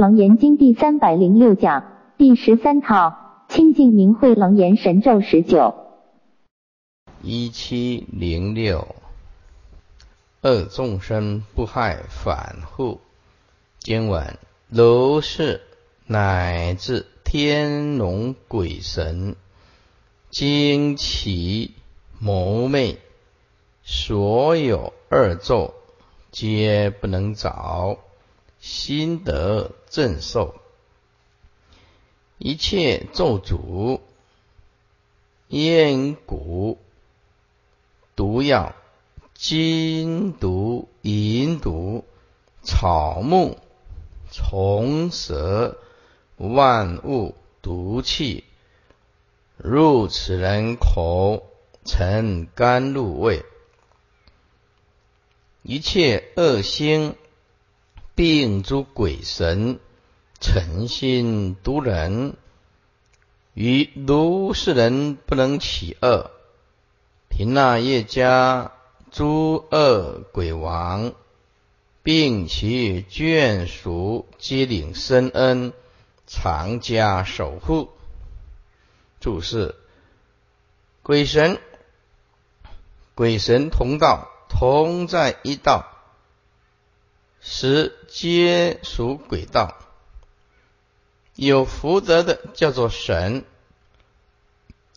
楞严经第三百零六讲第十三套清净明慧楞严神咒十九。一七零六，恶众生不害反护经文，如是乃至天龙鬼神惊奇谋昧，所有恶咒皆不能着。心得正受，一切咒诅、烟蛊、毒药、金毒、银毒、草木、虫蛇、万物毒气，入此人口成甘露味，一切恶心。并诸鬼神诚心毒人，与如是人不能起恶。贫那业家诸恶鬼王，并其眷属皆领深恩，常加守护。注释：鬼神，鬼神同道，同在一道。十皆属鬼道，有福德的叫做神，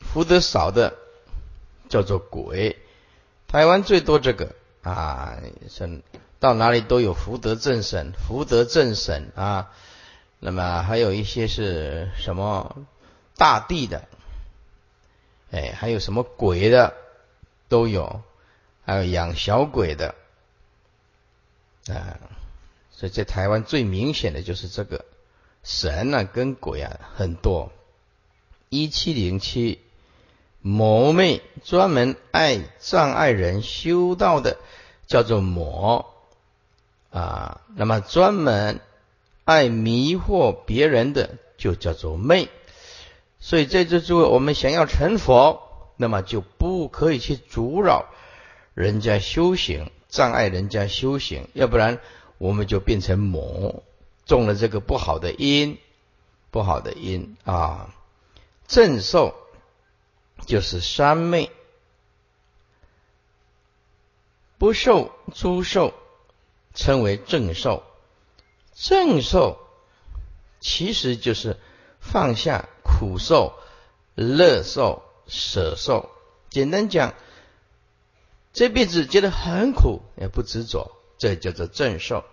福德少的叫做鬼。台湾最多这个啊，神到哪里都有福德正神、福德正神啊。那么还有一些是什么大地的，哎，还有什么鬼的都有，还有养小鬼的。啊，所以在台湾最明显的就是这个神啊跟鬼啊很多。一七零七魔魅专门爱障碍人修道的叫做魔啊，那么专门爱迷惑别人的就叫做魅。所以在这诸位，我们想要成佛，那么就不可以去阻扰人家修行。障碍人家修行，要不然我们就变成魔，中了这个不好的因，不好的因啊。正受就是三昧，不受诸受称为正受。正受其实就是放下苦受、乐受、舍受。简单讲。这辈子觉得很苦，也不执着，这叫做正受。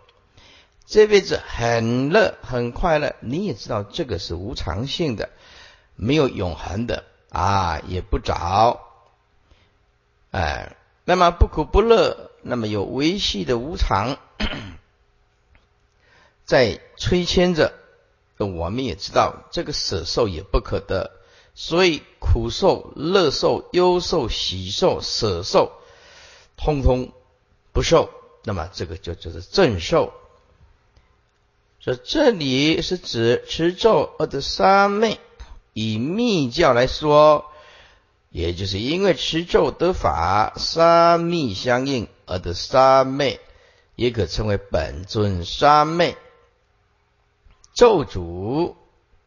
这辈子很乐，很快乐，你也知道这个是无常性的，没有永恒的啊，也不着。哎，那么不苦不乐，那么有维系的无常，在催牵着。我们也知道这个舍受也不可得，所以苦受、乐受、忧受、喜受、舍受。通通不受，那么这个就就是正受。说这里是指持咒而得三昧，以密教来说，也就是因为持咒得法，三密相应而得三昧，也可称为本尊三昧。咒主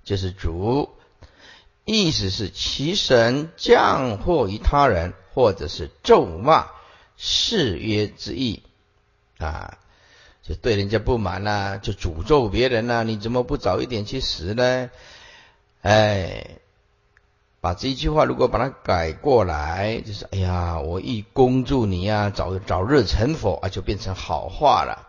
就是主，意思是其神降祸于他人，或者是咒骂。誓约之意啊，就对人家不满呐，就诅咒别人呐，你怎么不早一点去死呢？哎，把这一句话如果把它改过来，就是哎呀，我一恭祝你呀，早早日成佛啊，就变成好话了。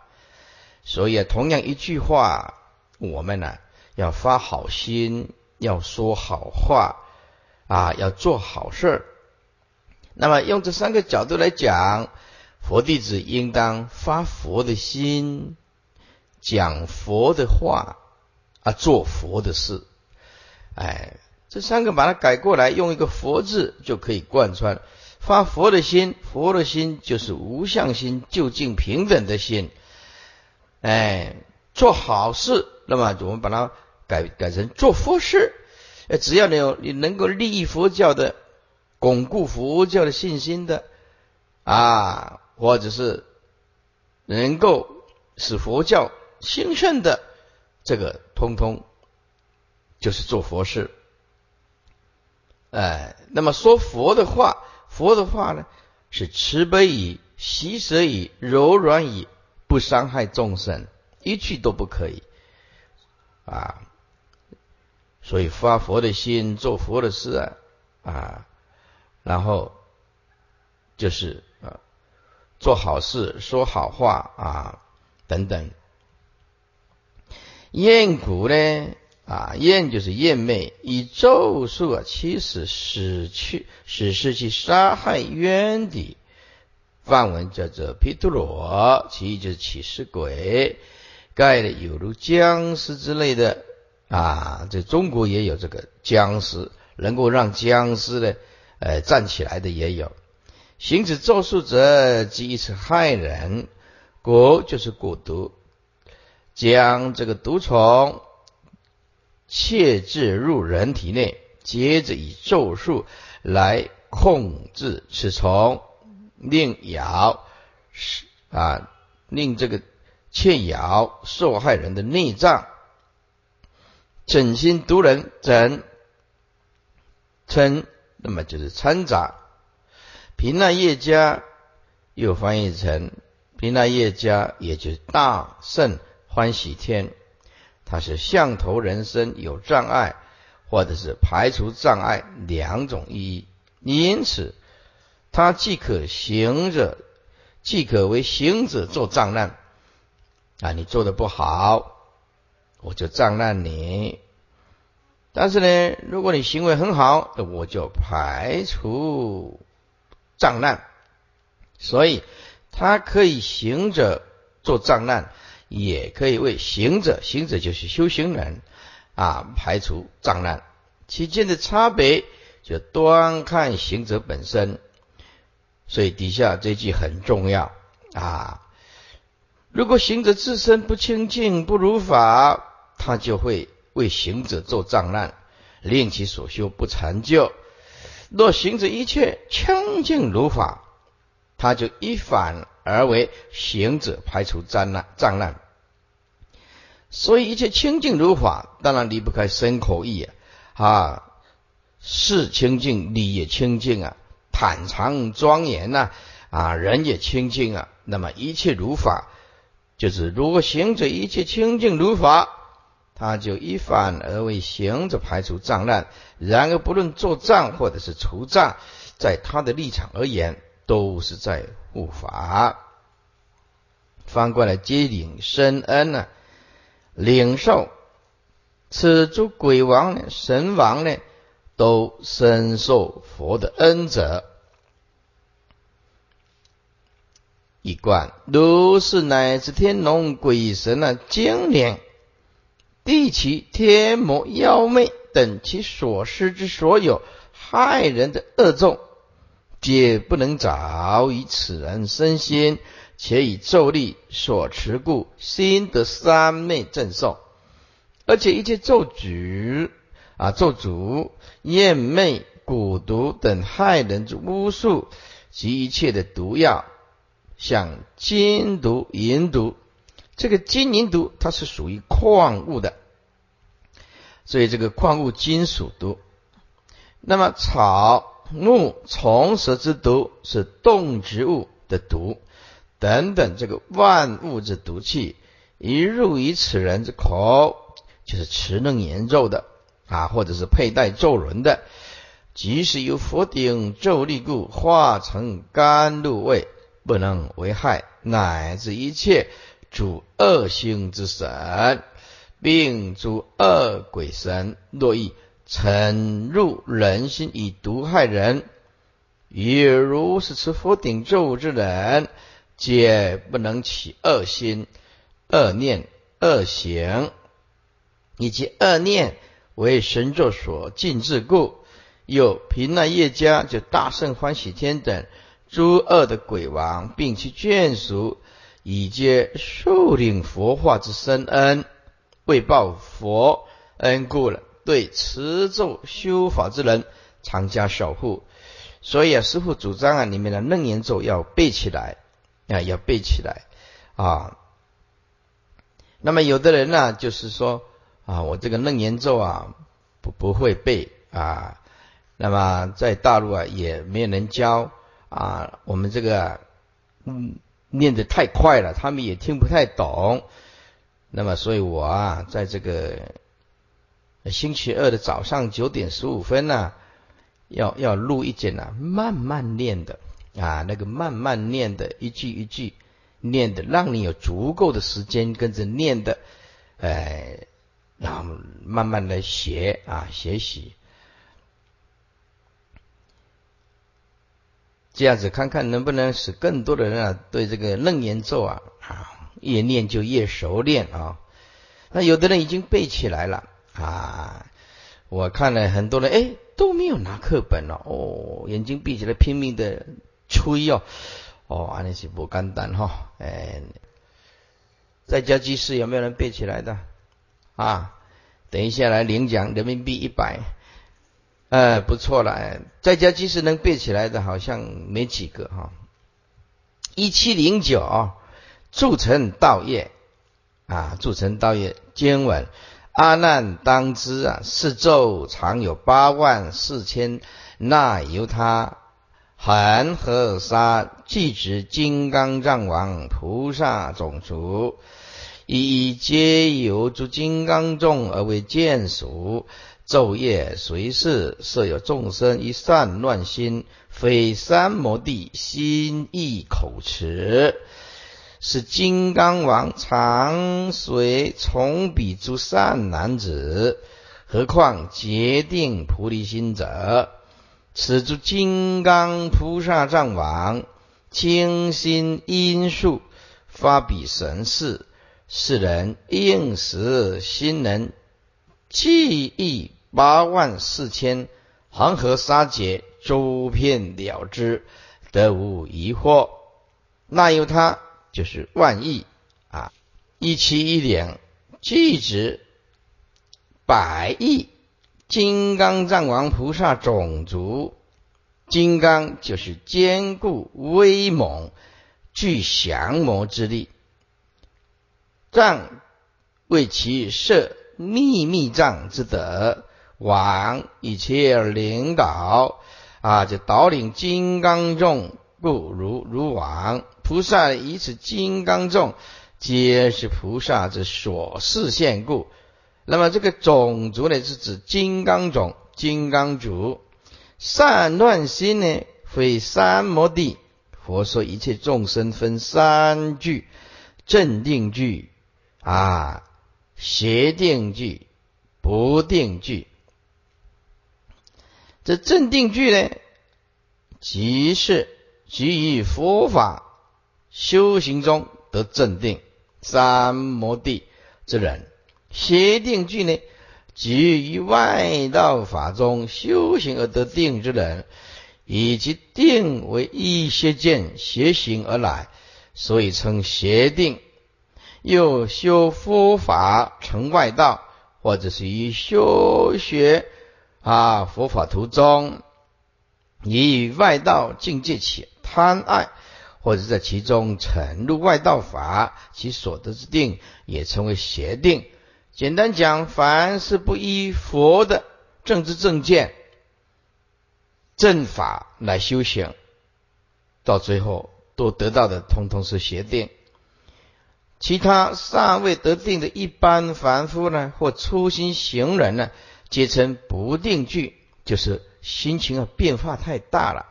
所以啊，同样一句话，我们呢要发好心，要说好话啊，要做好事儿。那么用这三个角度来讲，佛弟子应当发佛的心，讲佛的话啊，做佛的事。哎，这三个把它改过来，用一个佛字就可以贯穿。发佛的心，佛的心就是无相心，就近平等的心。哎，做好事，那么我们把它改改成做佛事。哎，只要你有你能够利益佛教的。巩固佛教的信心的啊，或者是能够使佛教兴盛的这个通通就是做佛事。哎，那么说佛的话，佛的话呢，是慈悲以喜舍以柔软以不伤害众生，一句都不可以啊。所以发佛的心，做佛的事啊啊，然后就是啊，做好事，说好话啊等等。厌古呢？啊，厌就是厌魅，以咒术啊，其实使去使失去杀害冤敌。梵文叫做毗荼罗，其意就是起尸鬼，盖的有如僵尸之类的啊。在中国也有这个僵尸，能够让僵尸呢，呃，站起来的也有。行此咒术者，即以此害人。蛊就是蛊毒，将这个毒虫。切置入人体内，接着以咒术来控制此虫，令咬是啊，令这个切咬受害人的内脏，整心毒人，整称那么就是掺杂。平那叶家又翻译成平那叶家，也就是大圣欢喜天。它是相头人身有障碍，或者是排除障碍两种意义。因此，它既可行者，既可为行者做障难。啊，你做的不好，我就障难你；但是呢，如果你行为很好，那我就排除障难。所以，它可以行者做障难。也可以为行者，行者就是修行人啊，排除障难。其间的差别就端看行者本身。所以底下这句很重要啊。如果行者自身不清净、不如法，他就会为行者做障碍，令其所修不成就。若行者一切清净如法，他就一反而为行者排除障难障碍。所以一切清净如法，当然离不开身口意啊！啊，事清净，理也清净啊，坦常庄严呐，啊，人也清净啊。那么一切如法，就是如果行者一切清净如法，他就一反而为行者排除障碍。然而不论做障或者是除障，在他的立场而言，都是在护法。翻过来接领深恩呢？领受此诸鬼王呢、神王呢，都深受佛的恩泽。一贯如是，乃至天龙鬼神啊、精灵、地奇、天魔、妖魅等其所施之所有害人的恶众，皆不能着于此人身心。且以咒力所持故，心得三昧正受，而且一切咒诅啊、咒诅、厌魅、蛊毒等害人之巫术及一切的毒药，像金毒、银毒，这个金银毒它是属于矿物的，所以这个矿物金属毒。那么草木虫蛇之毒是动植物的毒。等等，这个万物之毒气一入于此人之口，就是持能言咒的啊，或者是佩戴咒轮的，即使有佛顶咒力故，化成甘露味，不能为害，乃至一切诸恶星之神，并诸恶鬼神，若欲沉入人心以毒害人，也如是持佛顶咒之人。皆不能起恶心、恶念、恶行，以及恶念为神咒所禁制故，有平那业家就大圣欢喜天等诸恶的鬼王，并其眷属，以皆受领佛化之深恩，为报佛恩故了，对持咒修法之人，常加守护。所以啊，师父主张啊，里面的楞严咒要背起来。啊，要背起来啊！那么有的人呢，就是说啊，我这个楞严咒啊，不不会背啊。那么在大陆啊，也没有人教啊。我们这个嗯念的太快了，他们也听不太懂。那么，所以我啊，在这个星期二的早上九点十五分呢，要要录一节呢，慢慢念的啊，那个慢慢念的一句一句。念的，让你有足够的时间跟着念的，哎，然后慢慢的学啊，学习，这样子看看能不能使更多的人啊，对这个楞严咒啊啊，越念就越熟练啊。那有的人已经背起来了啊，我看了很多人，哎，都没有拿课本了，哦，眼睛闭起来拼命的吹哦。哦，安尼是不简单哈，哎，在家居士有没有人背起来的啊？等一下来领奖，人民币一百，呃，不错了，在家其实能背起来的好像没几个哈。一七零九，铸成道业啊，铸成道业经文，阿难当知啊，四咒常有八万四千，那由他。恒河沙即指金刚藏王菩萨种族，一一皆由诸金刚众而为见属。昼夜随事，设有众生一善乱心，非三摩地心意口持，是金刚王常随从彼诸善男子，何况决定菩提心者？此诸金刚菩萨藏王，清心因数，发彼神事，世人应时心能记忆八万四千，黄河沙劫，周遍了之，得无疑惑。那由他就是万亿啊，一七一两，即指百亿。金刚藏王菩萨种族，金刚就是坚固威猛、具降魔之力。藏为其设秘密藏之德，王一切领导啊，就导领金刚众，故如如王菩萨以此金刚众，皆是菩萨之所示现故。那么这个种族呢，是指金刚种、金刚族。善乱心呢，非三摩地。佛说一切众生分三句：正定句啊，邪定句、不定句。这正定句呢，即是基于佛法修行中得正定三摩地之人。邪定句呢，即于外道法中修行而得定之人，以及定为一邪见邪行而来，所以称邪定。又修佛法成外道，或者是于修学啊佛法途中，以与外道境界起贪爱，或者在其中沉入外道法，其所得之定也称为邪定。简单讲，凡是不依佛的政治正见、正法来修行，到最后都得到的通通是邪定。其他尚未得定的一般凡夫呢，或初心行人呢，皆称不定句，就是心情啊变化太大了，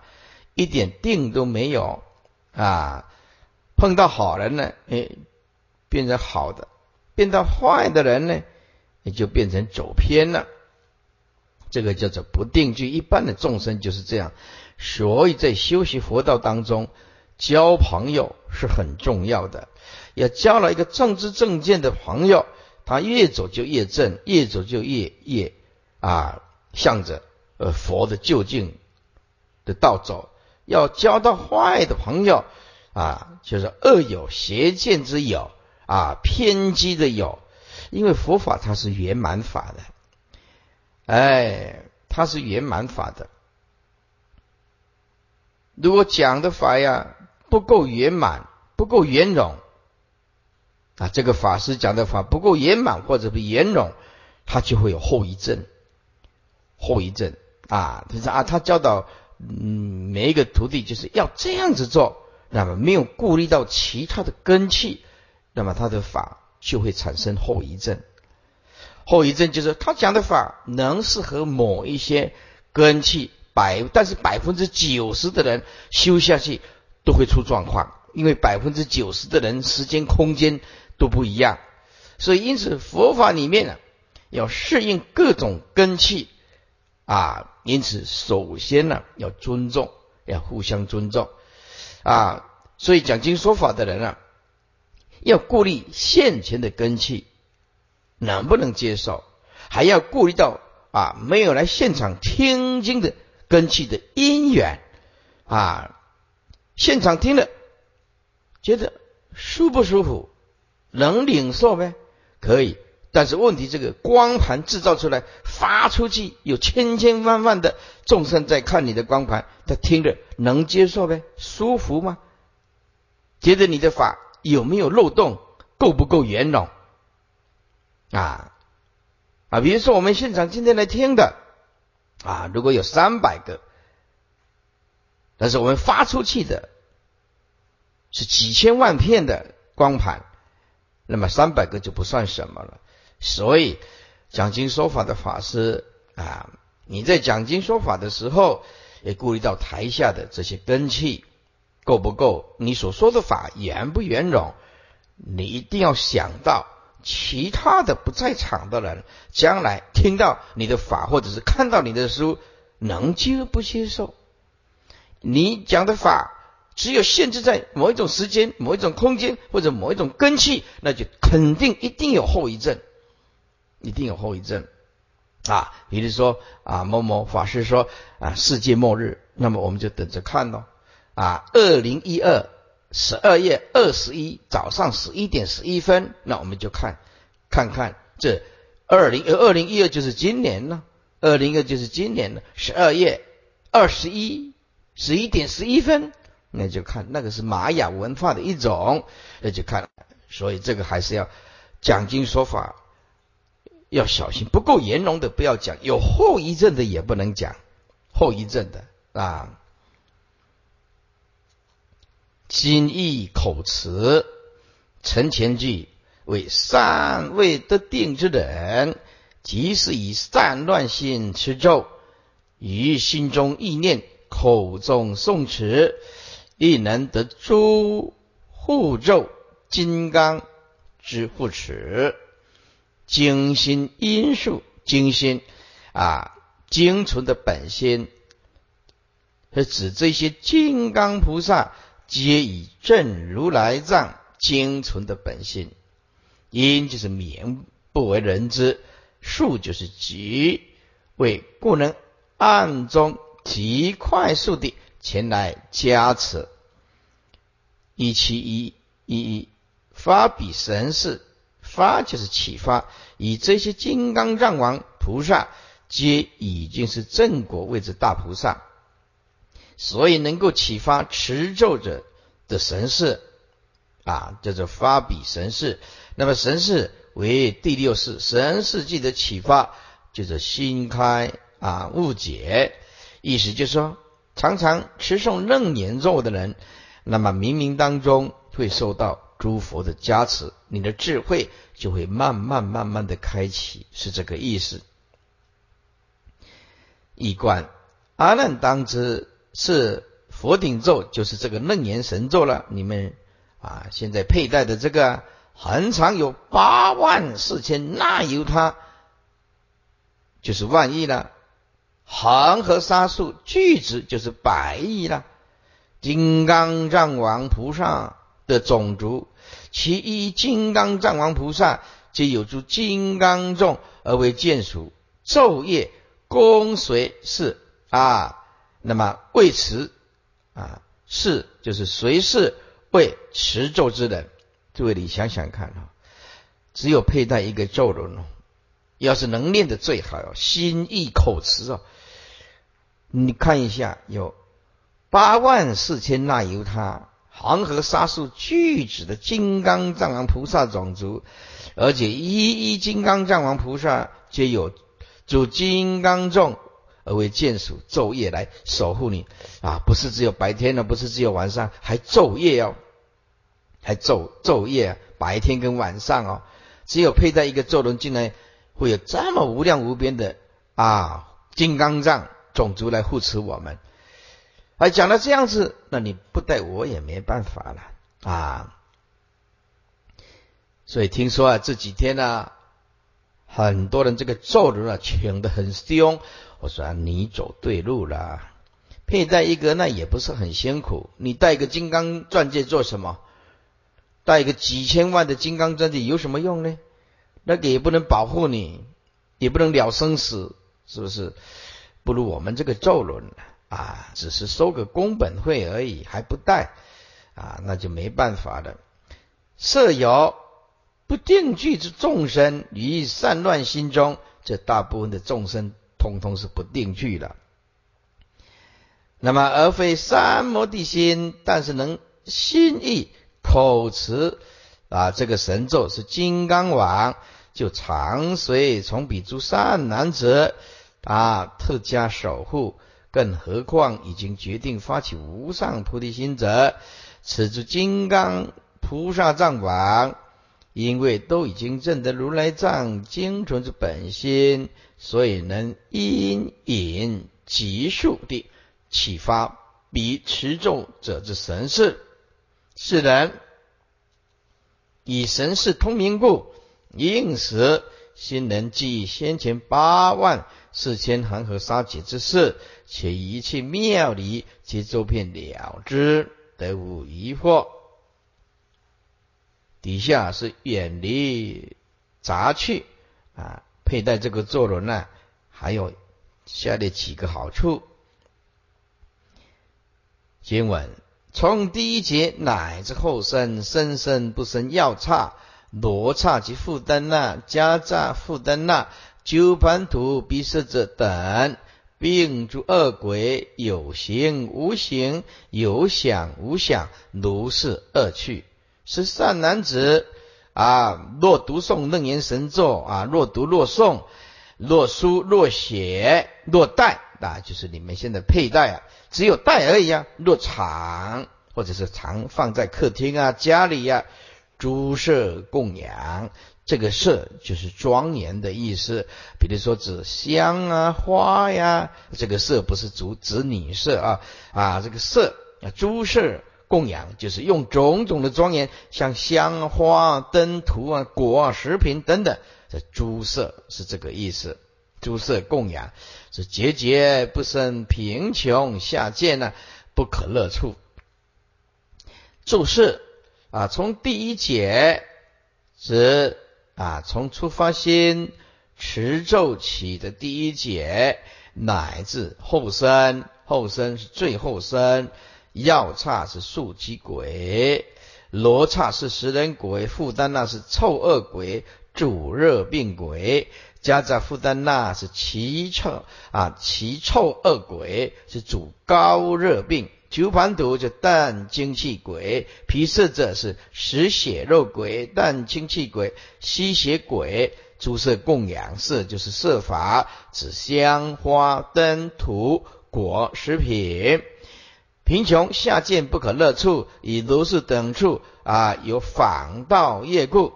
一点定都没有啊。碰到好人呢，哎，变成好的。变到坏的人呢，也就变成走偏了。这个叫做不定句。一般的众生就是这样，所以在修习佛道当中，交朋友是很重要的。要交了一个正知正见的朋友，他越走就越正，越走就越越啊，向着呃佛的究竟的道走。要交到坏的朋友啊，就是恶有邪见之友。啊，偏激的有，因为佛法它是圆满法的，哎，它是圆满法的。如果讲的法呀不够圆满，不够圆融，啊，这个法师讲的法不够圆满或者不圆融，他就会有后遗症。后遗症啊，他说啊，他教导嗯每一个徒弟就是要这样子做，那么没有顾虑到其他的根器，那么他的法就会产生后遗症。后遗症就是他讲的法能适合某一些根器百，但是百分之九十的人修下去都会出状况，因为百分之九十的人时间空间。都不一样，所以因此佛法里面呢，要适应各种根器啊。因此首先呢，要尊重，要互相尊重啊。所以讲经说法的人啊，要顾虑现前的根器能不能接受，还要顾虑到啊没有来现场听经的根器的因缘啊。现场听了觉得舒不舒服？能领受呗？可以，但是问题这个光盘制造出来发出去，有千千万万的众生在看你的光盘，他听着能接受呗？舒服吗？觉得你的法有没有漏洞？够不够圆融？啊啊！比如说我们现场今天来听的啊，如果有三百个，但是我们发出去的是几千万片的光盘。那么三百个就不算什么了，所以讲经说法的法师啊，你在讲经说法的时候，也顾虑到台下的这些根器够不够，你所说的法圆不圆融，你一定要想到其他的不在场的人，将来听到你的法或者是看到你的书，能接不接受？你讲的法。只有限制在某一种时间、某一种空间或者某一种根器，那就肯定一定有后遗症，一定有后遗症啊！比如说啊，某某法师说啊，世界末日，那么我们就等着看咯。啊，二零一二十二月二十一早上十一点十一分，那我们就看看看这二零二零一二就是今年呢，二零二就是今年的十二月二十一十一点十一分。那就看那个是玛雅文化的一种，那就看，所以这个还是要讲经说法要小心，不够圆融的不要讲，有后遗症的也不能讲，后遗症的啊。心意口词陈前句为善未得定之人，即是以散乱心持咒，于心中意念，口中诵持。亦能得诸护咒金刚之护持，精心因数精心啊，精纯的本心，是指这些金刚菩萨皆以正如来藏精纯的本心。因就是名不为人知，数就是极为故能暗中极快速地。前来加持，一七一一一发比神事，发就是启发，以这些金刚藏王菩萨皆已经是正果位置大菩萨，所以能够启发持咒者的神事啊，叫做发比神事。那么神事为第六世神事记的启发，就是心开啊误解，意思就是说。常常持诵楞严咒的人，那么冥冥当中会受到诸佛的加持，你的智慧就会慢慢慢慢的开启，是这个意思。一观阿难当知是佛顶咒，就是这个楞严神咒了。你们啊，现在佩戴的这个，恒常有八万四千那由他，就是万亿了。恒河沙数巨子就是百亿了。金刚藏王菩萨的种族，其一金刚藏王菩萨皆有诸金刚众而为眷属，昼夜恭随侍啊。那么为持啊，是就是随侍为持咒之人。诸位，你想想看啊，只有佩戴一个咒轮哦，要是能念的最好，心意口持哦。你看一下，有八万四千那由他，黄河沙数巨指的金刚藏王菩萨种族，而且一一金刚藏王菩萨皆有主金刚众而为眷属，昼夜来守护你啊！不是只有白天呢，不是只有晚上，还昼夜哦，还昼昼夜，白天跟晚上哦，只有佩戴一个咒轮，进来会有这么无量无边的啊金刚藏种族来护持我们。还讲到这样子，那你不带我也没办法了啊！所以听说啊，这几天呢，很多人这个咒轮啊，请的很凶。我说你走对路了，佩戴一个那也不是很辛苦。你带个金刚钻戒做什么？带个几千万的金刚钻戒有什么用呢？那个也不能保护你，也不能了生死，是不是？不如我们这个咒轮。啊只是收个工本费而已，还不带啊，那就没办法了。设有不定聚之众生于散乱心中，这大部分的众生通通是不定聚的。那么而非三摩地心，但是能心意口持啊，这个神咒是金刚王，就常随从彼诸善男子啊，特加守护。更何况已经决定发起无上菩提心者，此诸金刚菩萨藏王，因为都已经证得如来藏精纯之本心，所以能因引即速地启发彼持咒者之神识。是人以神识通明故，应时心能记先前八万四千恒河沙劫之事。且一切妙理皆周遍了之，得无疑惑。底下是远离杂趣啊，佩戴这个坐轮呢，还有下列几个好处。经文从第一节乃至后生，生生不生药叉、罗刹及负担那、加扎负担那、九盘图、毗舍者等。并诸恶鬼有形无形，有想无想，如是恶趣。是善男子啊，若读诵楞严神咒啊，若读若诵，若书若写，若带啊，就是你们现在佩戴啊，只有戴而已啊。若常或者是常放在客厅啊、家里呀，诸舍供养。这个色就是庄严的意思，比如说指香啊、花呀，这个色不是指指女色啊啊，这个色啊，诸色供养就是用种种的庄严，像香花、灯图啊、果啊、食品等等，这诸色是这个意思。诸色供养是节节不生贫穷下贱呢，不可乐处。注释啊，从第一节指。啊，从出发心持咒起的第一节，乃至后生，后生是最后生，药叉是树鸡鬼，罗刹是食人鬼，负担那是臭恶鬼，主热病鬼，加在负担那是奇臭啊，奇臭恶鬼是主高热病。九盘毒就淡精气鬼，皮色者是食血肉鬼，淡精气鬼，吸血鬼。诸色供养色就是色法，指香花灯土果食品。贫穷下贱不可乐处，以如是等处啊，有仿道业故。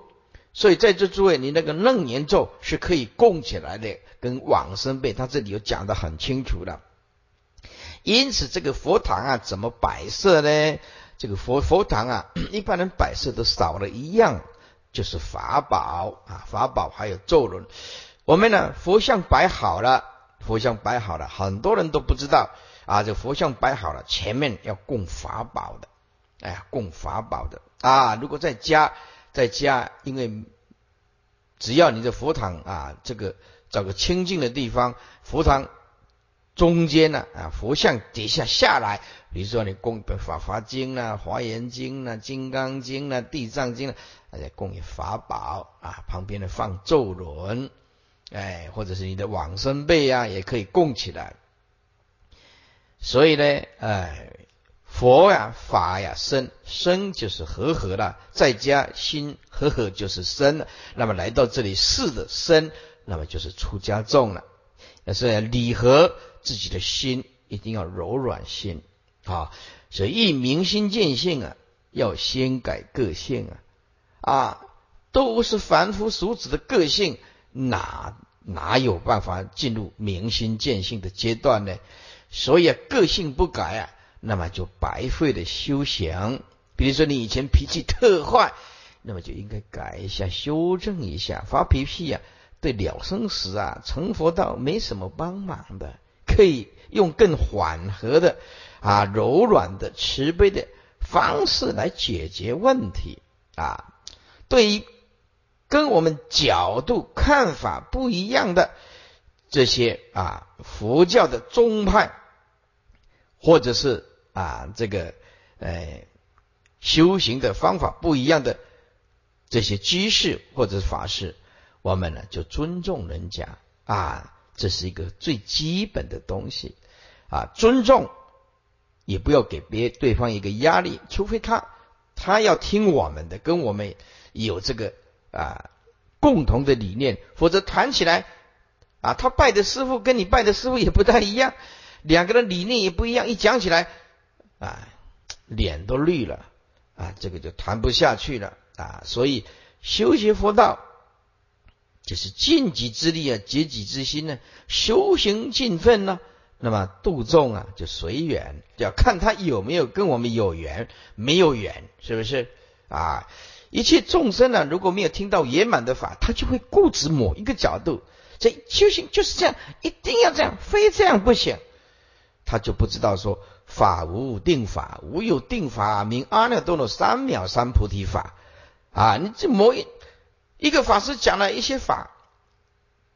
所以在这诸位，你那个楞严咒是可以供起来的，跟往生辈他这里有讲的很清楚的。因此，这个佛堂啊，怎么摆设呢？这个佛佛堂啊，一般人摆设都少了一样，就是法宝啊，法宝还有咒轮。我们呢，佛像摆好了，佛像摆好了，很多人都不知道啊。这佛像摆好了，前面要供法宝的，哎呀，供法宝的啊。如果在家，在家，因为只要你的佛堂啊，这个找个清净的地方，佛堂。中间呢啊，佛像底下下来，比如说你供《法华经》啊，《华严经》啊，《金刚经》啊，《地藏经》啊，大家供法宝啊，旁边的放咒轮，哎，或者是你的往生被啊，也可以供起来。所以呢，哎，佛呀，法呀，身身就是和合了，再加心和合就是身了。那么来到这里事的身，那么就是出家众了。要是理和自己的心，一定要柔软心啊。所以一明心见性啊，要先改个性啊啊，都是凡夫俗子的个性，哪哪有办法进入明心见性的阶段呢？所以啊，个性不改啊。那么就白费了修行。比如说你以前脾气特坏，那么就应该改一下、修正一下。发脾气呀，对了生死啊、成佛道没什么帮忙的。可以用更缓和的、啊柔软的、慈悲的方式来解决问题啊。对于跟我们角度看法不一样的这些啊佛教的宗派，或者是。啊，这个，呃，修行的方法不一样的这些居士或者法师，我们呢就尊重人家啊，这是一个最基本的东西啊，尊重也不要给别对方一个压力，除非他他要听我们的，跟我们有这个啊共同的理念，否则谈起来啊，他拜的师傅跟你拜的师傅也不太一样，两个人理念也不一样，一讲起来。啊，脸都绿了啊，这个就谈不下去了啊。所以修习佛道，就是尽己之力啊，竭己之心呢，修行尽分呢。那么度众啊，就随缘，要看他有没有跟我们有缘，没有缘，是不是啊？一切众生呢，如果没有听到圆满的法，他就会固执某一个角度。这修行就是这样，一定要这样，非这样不行，他就不知道说。法无定法，无有定法名阿耨多罗三藐三菩提法啊！你这某一一个法师讲了一些法，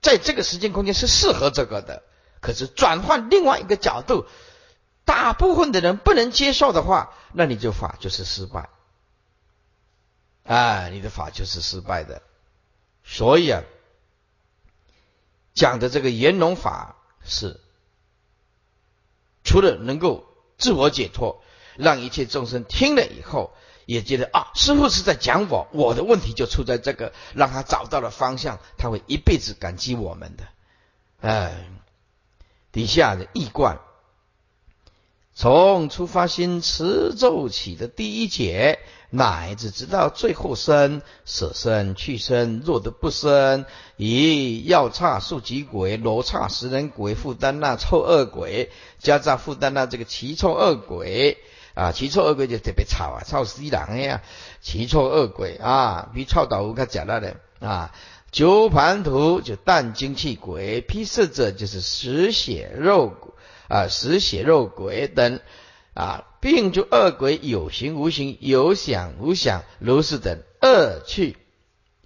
在这个时间空间是适合这个的，可是转换另外一个角度，大部分的人不能接受的话，那你就法就是失败啊！你的法就是失败的。所以啊，讲的这个圆融法是除了能够。自我解脱，让一切众生听了以后，也觉得啊，师傅是在讲我，我的问题就出在这个，让他找到了方向，他会一辈子感激我们的。哎，底下的易观，从出发心持咒起的第一节。乃至直到最后生舍身去生，若得不生，以药叉数极鬼、罗刹食人鬼、负担那臭恶鬼，加上负担那这个奇臭恶鬼啊，奇臭恶鬼就特别吵啊，吵死人呀！奇臭恶鬼啊，比臭豆腐较讲那的啊。九盘图就淡精气鬼，披色者就是食血肉啊，食血肉鬼等。啊，病诸恶鬼有形无形，有想无想，如是等恶趣，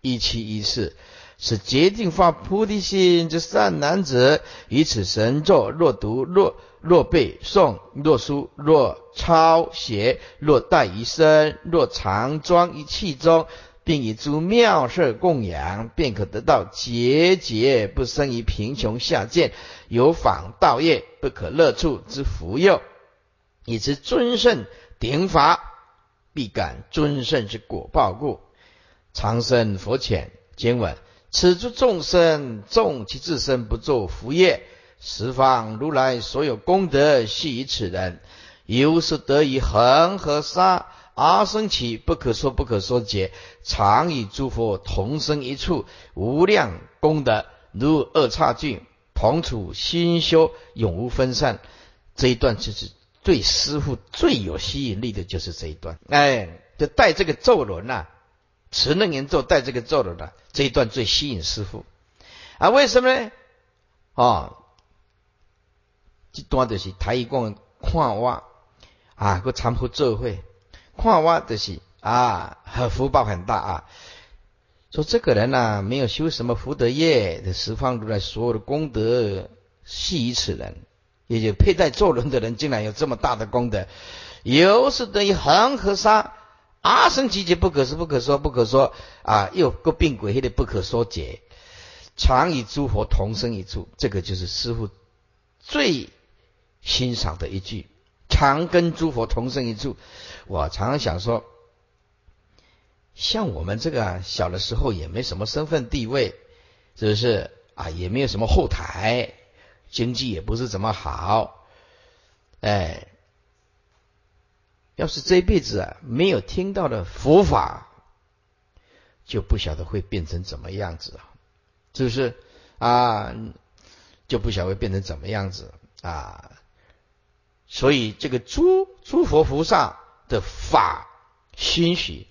一七一四，是决定发菩提心之善男子，以此神咒，若读若若背诵，若书若抄写，若带于身，若常装于器中，并以诸妙事供养，便可得到节节不生于贫穷下贱，有访道业不可乐处之福佑。以知尊圣顶法，必感尊圣之果报故。长生佛浅经文：此诸众生纵其自身不作福业，十方如来所有功德系于此人，由是得以恒河沙而生起不可说不可说解，常与诸佛同生一处，无量功德如二刹境，同处心修，永无分散。这一段就是。对师傅最有吸引力的就是这一段，哎，就带这个咒轮呐，持楞严咒带这个咒轮的这一段最吸引师傅啊？为什么呢？哦，这段就是台语讲看我啊，个参佛智会，看我就是啊，福报很大啊。说这个人呐，没有修什么福德业，的十方如来所有的功德系于此人。也就佩戴咒轮的人，竟然有这么大的功德，又是等于恒河沙阿僧祇劫不可思、不可说、不可说啊！又个病鬼黑，的不可说解，常与诸佛同生一处。这个就是师傅最欣赏的一句，常跟诸佛同生一处。我常常想说，像我们这个小的时候也没什么身份地位，是不是啊？也没有什么后台，经济也不是怎么好，哎，要是这辈子啊没有听到的佛法，就不晓得会变成怎么样子啊？是不是啊？就不晓得会变成怎么样子啊？所以这个诸诸佛菩萨的法欣许，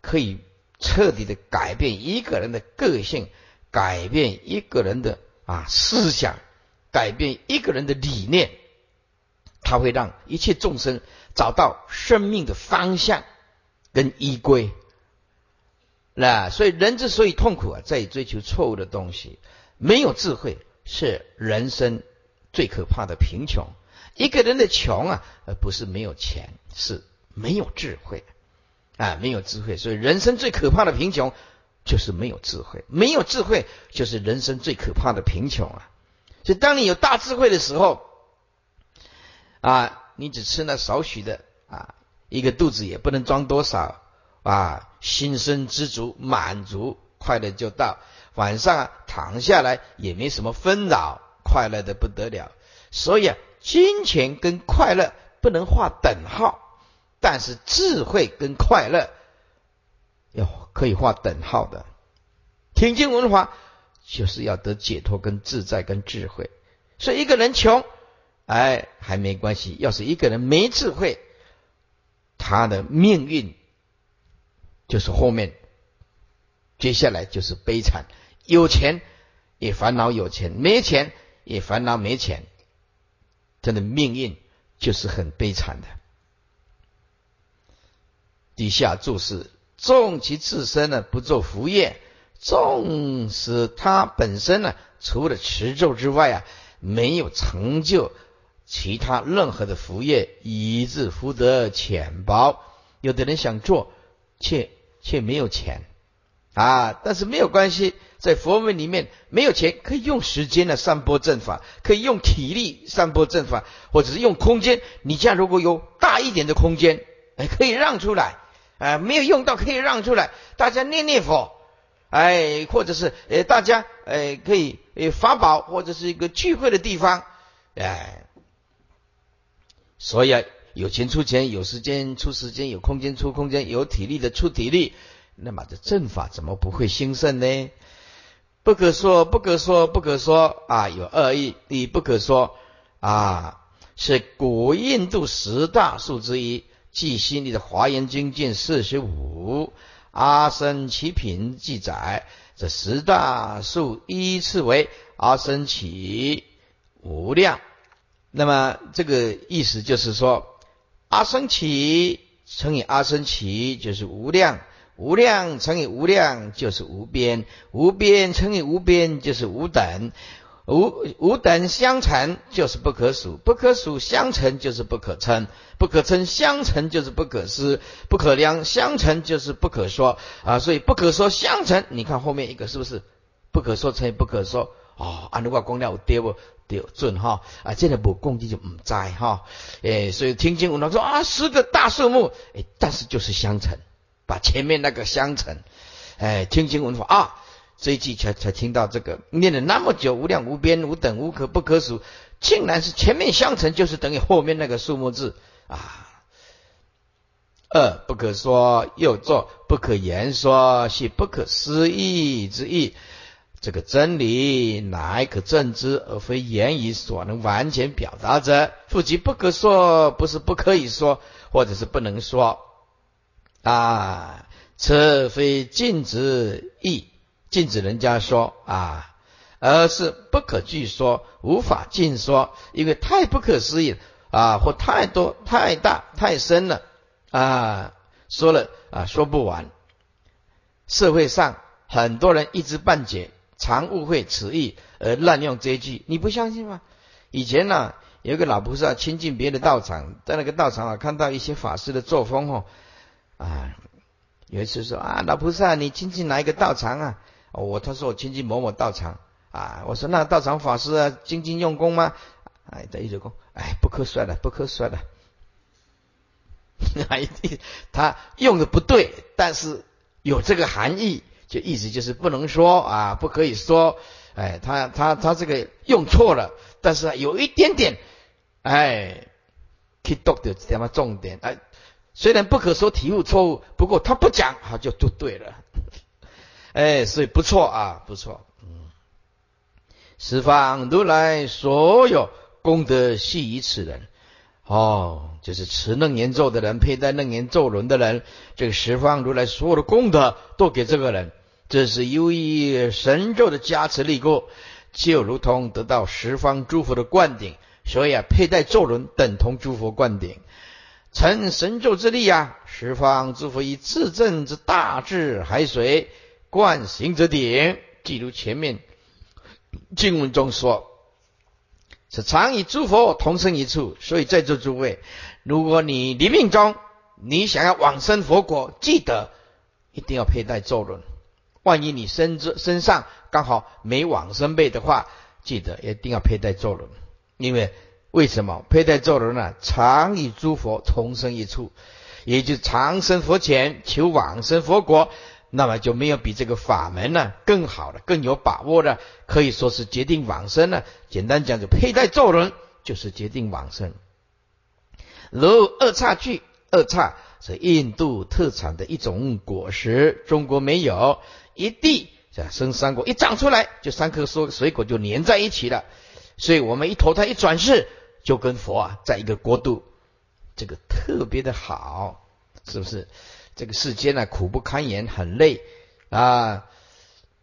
可以彻底的改变一个人的个性，改变一个人的啊思想，改变一个人的理念，它会让一切众生找到生命的方向跟依归。那所以人之所以痛苦啊，在于追求错误的东西，没有智慧是人生最可怕的贫穷。一个人的穷啊，而不是没有钱，是没有智慧啊，没有智慧。所以人生最可怕的贫穷就是没有智慧，没有智慧就是人生最可怕的贫穷啊。所以当你有大智慧的时候啊，你只吃那少许的啊，一个肚子也不能装多少啊，心生知足，满足，快乐就到。晚上啊，躺下来也没什么纷扰，快乐的不得了。所以啊。金钱跟快乐不能画等号，但是智慧跟快乐要可以画等号的。听经文法就是要得解脱跟自在跟智慧。所以一个人穷，哎还没关系；要是一个人没智慧，他的命运就是后面接下来就是悲惨。有钱也烦恼有钱，没钱也烦恼没钱。他的命运就是很悲惨的。底下注释：纵其自身呢不做福业，纵使他本身呢除了持咒之外啊，没有成就其他任何的福业，以致福德浅薄。有的人想做，却却没有钱啊，但是没有关系。在佛门里面，没有钱可以用时间来散播正法，可以用体力散播正法，或者是用空间。你家如果有大一点的空间，哎，可以让出来，哎，没有用到可以让出来，大家念念佛，哎，或者是呃大家哎可以呃法宝或者是一个聚会的地方，哎，所以啊，有钱出钱，有时间出时间，有空间出空间，有体力的出体力，那么这正法怎么不会兴盛呢？不可说，不可说，不可说啊！有恶意，你不可说啊！是古印度十大数之一，即心里的《华严经》卷四十五，阿僧祇品记载，这十大数依次为阿僧祇无量。那么这个意思就是说，阿僧祇乘以阿僧祇就是无量。无量乘以无量就是无边，无边乘以无边就是无等，无无等相乘就是不可数，不可数相乘就是不可称，不可称相乘就是不可思，不可量相乘就是不可说啊！所以不可说相乘，你看后面一个是不是不可说乘以不可说哦啊？如果讲了对不对准哈啊？这个无共地就唔在哈诶，所以听经文他说啊，十个大数目诶，但是就是相乘。把前面那个相乘，哎，听经文法啊，这一句才才听到这个念了那么久，无量无边无等无可不可数，竟然是前面相乘就是等于后面那个数目字啊。二不可说，又作不可言说，是不可思议之意。这个真理乃可证之，而非言语所能完全表达者。复即不可说，不是不可以说，或者是不能说。啊，此非禁止意，禁止人家说啊，而是不可据说，无法尽说，因为太不可思议啊，或太多、太大、太深了啊，说了啊，说不完。社会上很多人一知半解，常误会此意而滥用这句，你不相信吗？以前呢，有个老菩萨亲近别的道场，在那个道场啊，看到一些法师的作风哦。啊，有一次说啊，老菩萨，你亲近哪一个道场啊？我他说我亲近某某道场啊。我说那道场法师啊，精进用功吗？哎，他一直讲，哎，不可算了，不可算了。他用的不对，但是有这个含义，就意思就是不能说啊，不可以说。哎，他他他这个用错了，但是有一点点，哎，key dog 的什么重点？哎，虽然不可说体悟错误，不过他不讲，他就都对了。哎，所以不错啊，不错。嗯，十方如来所有功德系于此人。哦，就是持楞严咒的人，佩戴楞严咒轮的人，这个十方如来所有的功德都给这个人。这是由于神咒的加持力过，就如同得到十方诸佛的灌顶，所以啊，佩戴咒轮等同诸佛灌顶，乘神咒之力啊，十方诸佛以自证之大智海水灌行者顶，记如前面经文中说，是常与诸佛同生一处。所以在座诸位，如果你临命中你想要往生佛果，记得一定要佩戴咒轮。万一你身子身上刚好没往生背的话，记得一定要佩戴咒轮，因为为什么佩戴咒轮呢？常与诸佛同生一处，也就长生佛前求往生佛国，那么就没有比这个法门呢更好的、更有把握的，可以说是决定往生了。简单讲，就佩戴咒轮就是决定往生。如二叉具，二叉是印度特产的一种果实，中国没有。一地生三果，一长出来就三棵树水果就连在一起了，所以我们一投胎一转世就跟佛啊在一个国度，这个特别的好，是不是？这个世间呢苦不堪言，很累啊，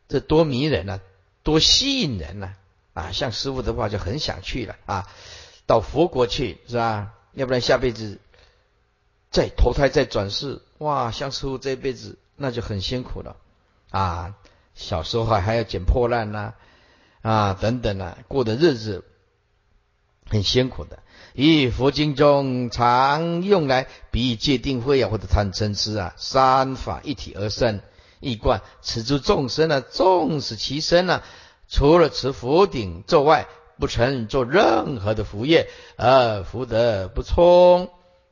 这多迷人啊，多吸引人呐啊！像师傅的话就很想去了啊，到佛国去是吧？要不然下辈子再投胎再转世，哇，像师傅这辈子那就很辛苦了。啊，小时候还要捡破烂呐，啊等等啊，过的日子很辛苦的。以佛经中常用来比喻界定慧啊，或者贪嗔痴啊，三法一体而生，一贯持诸众生呢，纵使其身呢，除了持佛顶咒外，不曾做任何的福业，而福德不充。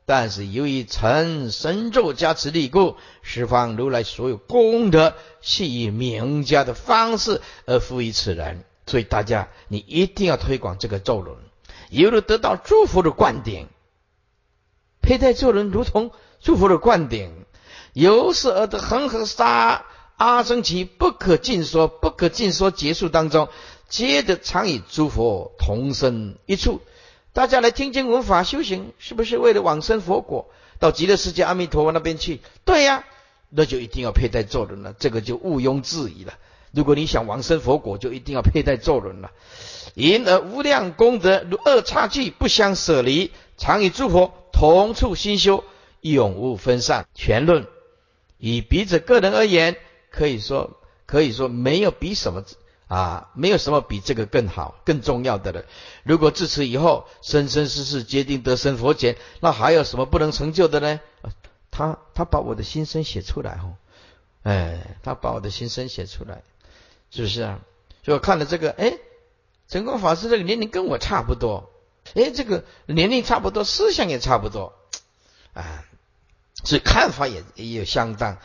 但是由于成神咒加持力故，十方如来所有功德，系以名家的方式而赋予此人。所以大家，你一定要推广这个咒轮，有了得到祝福的灌顶，佩戴咒轮如同祝福的灌顶，由是而得恒河沙阿僧祇不可尽说、不可尽说结束当中，接着常与诸佛同生一处。大家来听经闻法修行，是不是为了往生佛果，到极乐世界阿弥陀佛那边去？对呀，那就一定要佩戴咒轮了，这个就毋庸置疑了。如果你想往生佛果，就一定要佩戴咒轮了。因而无量功德如二叉句不相舍离，常与诸佛同处心修，永无分散。全论以彼此个人而言，可以说可以说没有比什么。啊，没有什么比这个更好、更重要的了。如果自此以后生生世世决定得生佛前，那还有什么不能成就的呢？他他把我的心声写出来哦，哎，他把我的心声写出来，是不是啊？所以我看了这个，哎，成功法师这个年龄跟我差不多，哎，这个年龄差不多，思想也差不多，啊，所以看法也也有相当。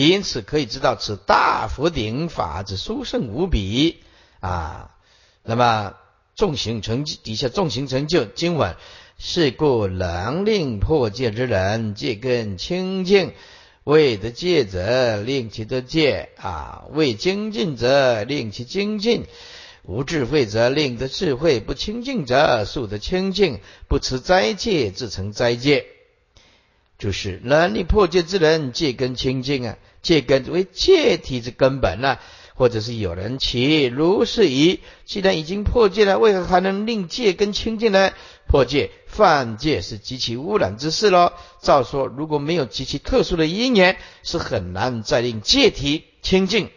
因此可以知道，此大佛顶法之殊胜无比啊！那么重行成就底下重行成就经文，是故能令破戒之人戒根清净，未得戒者令其得戒啊；未精进者令其精进，无智慧者令得智慧，不清净者速得清净，不持斋戒自成斋戒。就是能力破戒之人，戒根清净啊，戒根为戒体之根本呢，或者是有人其如是疑，既然已经破戒了，为何还能令戒根清净呢？破戒犯戒是极其污染之事喽。照说如果没有极其特殊的因缘，是很难再令戒体清净。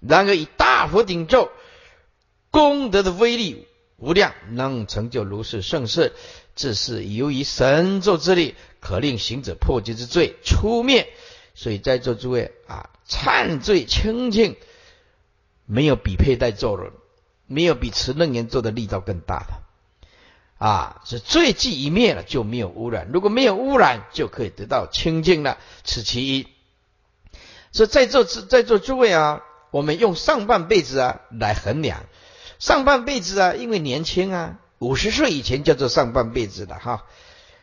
然而以大佛顶咒功德的威力无量，能成就如是盛世。这是由于神咒之力，可令行者破戒之罪出灭。所以在座诸位啊，忏罪清净，没有比佩戴咒人，没有比持楞严咒的力道更大的。啊，是罪迹一灭了就没有污染，如果没有污染，就可以得到清净了。此其一。所以在座在座诸位啊，我们用上半辈子啊来衡量，上半辈子啊，因为年轻啊，五十岁以前叫做上半辈子的哈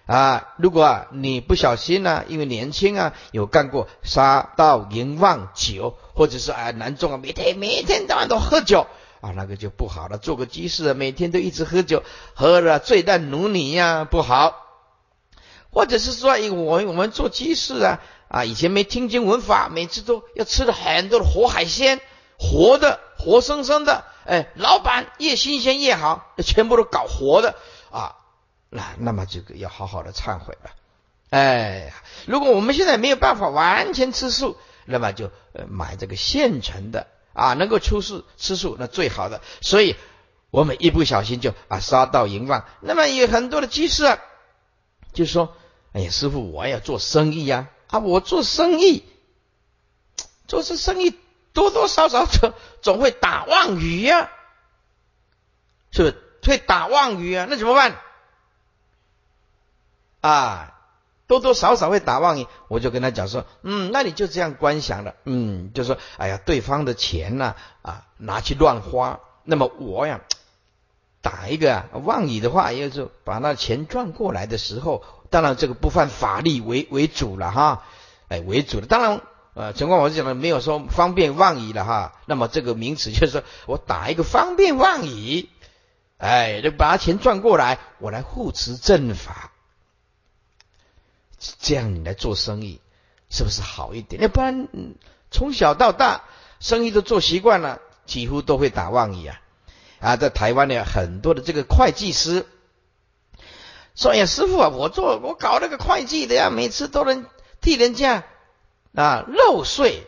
啊。如果你不小心呢，因为年轻啊，有干过杀盗淫妄酒，或者是啊男众啊，每天每天到晚都喝酒。啊，那个就不好了。做个居士啊，每天都一直喝酒，喝了醉蛋奴女呀，不好。或者是说，我我们做居士啊，啊，以前没听经闻法，每次都要吃了很多的活海鲜，活的，活生生的。哎，老板越新鲜越好，全部都搞活的啊。那那么这个要好好的忏悔了。哎，如果我们现在没有办法完全吃素，那么就呃买这个现成的。啊，能够出世吃素，那最好的。所以，我们一不小心就啊杀到淫妄。那么有很多的居士啊，就说：“哎呀，师傅，我要做生意呀！啊，我做生意，做这生意多多少少总总会打妄语呀，是不是？会打妄语啊？那怎么办？啊？”多多少少会打妄语，我就跟他讲说，嗯，那你就这样观想了，嗯，就说，哎呀，对方的钱呢，啊，拿去乱花，那么我呀，打一个妄语的话，也就是把那钱赚过来的时候，当然这个不犯法律为为主了哈，哎，为主的，当然，呃，陈光我是讲的没有说方便妄语了哈，那么这个名词就是说我打一个方便妄语，哎，就把钱赚过来，我来护持正法。这样你来做生意，是不是好一点？要不然从小到大生意都做习惯了，几乎都会打妄语啊！啊，在台湾呢，很多的这个会计师说：“呀，师傅啊，我做我搞那个会计的呀，每次都能替人家啊漏税，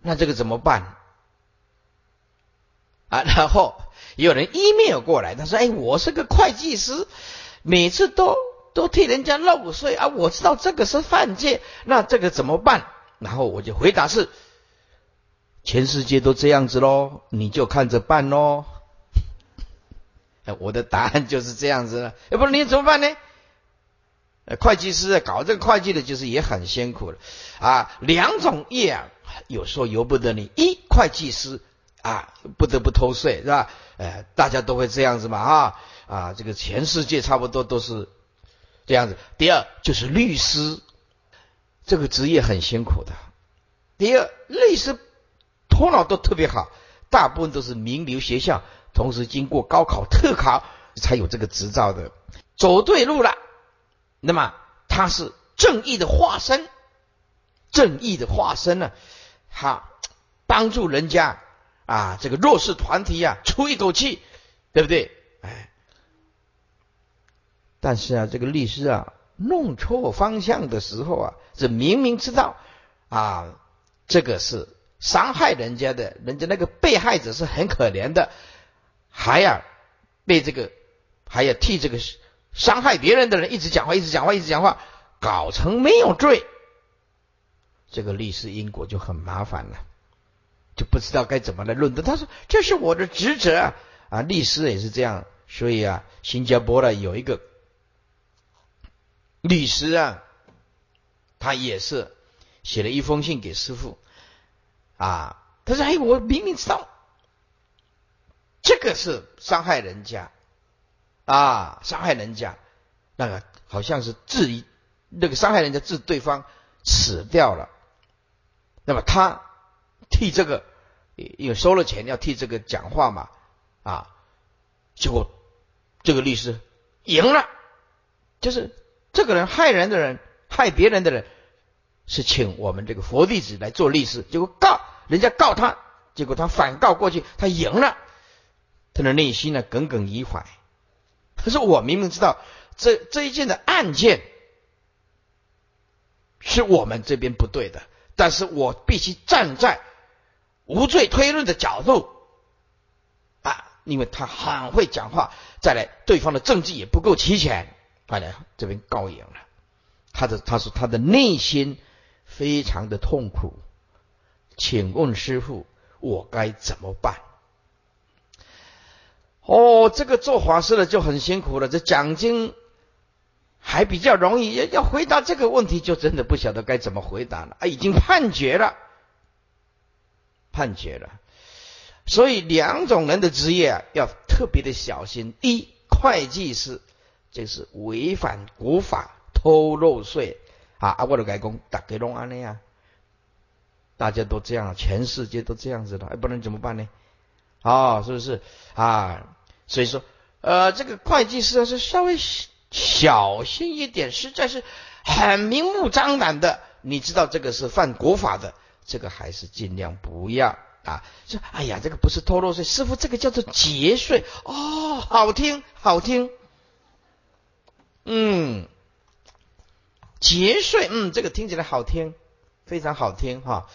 那这个怎么办？”啊，然后有人 email 过来，他说：“哎，我是个会计师。”每次都都替人家漏税啊！我知道这个是犯戒，那这个怎么办？然后我就回答是：全世界都这样子喽，你就看着办喽。哎 我的答案就是这样子了，要不然你怎么办呢？会计师搞这个会计的，就是也很辛苦的啊。两种业啊，有时候由不得你。一会计师啊，不得不偷税是吧？哎，大家都会这样子嘛啊。啊，这个全世界差不多都是这样子。第二就是律师，这个职业很辛苦的。第二，律师头脑都特别好，大部分都是名流学校，同时经过高考特考才有这个执照的。走对路了，那么他是正义的化身，正义的化身呢，他帮助人家啊，这个弱势团体啊出一口气，对不对？哎。但是啊，这个律师啊，弄错方向的时候啊，这明明知道啊，这个是伤害人家的，人家那个被害者是很可怜的，还要被这个，还要替这个伤害别人的人一直讲话，一直讲话，一直讲话，搞成没有罪，这个律师因果就很麻烦了，就不知道该怎么来论的。他说：“这是我的职责啊啊，律师也是这样。”所以啊，新加坡呢有一个。律师啊，他也是写了一封信给师傅啊。他说：“哎，我明明知道这个是伤害人家啊，伤害人家，那个好像是治那个伤害人家治对方死掉了。那么他替这个因为收了钱要替这个讲话嘛啊，结果这个律师赢了，就是。”这个人害人的人，害别人的人，是请我们这个佛弟子来做律师，结果告人家告他，结果他反告过去，他赢了，他的内心呢耿耿于怀。可是我明明知道这这一件的案件是我们这边不对的，但是我必须站在无罪推论的角度啊，因为他很会讲话，再来对方的证据也不够齐全。快来这边告赢了，他的他说他的内心非常的痛苦，请问师傅，我该怎么办？哦，这个做法师的就很辛苦了，这讲经还比较容易，要要回答这个问题，就真的不晓得该怎么回答了啊！已经判决了，判决了。所以两种人的职业啊，要特别的小心。一，会计师，这是违反国法，偷漏税啊！啊，我的改工打给弄安那样，大家都这样，全世界都这样子了，哎，不能怎么办呢？啊，是不是啊？所以说，呃，这个会计师是稍微小心一点，实在是很明目张胆的，你知道这个是犯国法的，这个还是尽量不要啊。说，哎呀，这个不是偷漏税，师傅，这个叫做节税哦，好听，好听。嗯，节税，嗯，这个听起来好听，非常好听哈。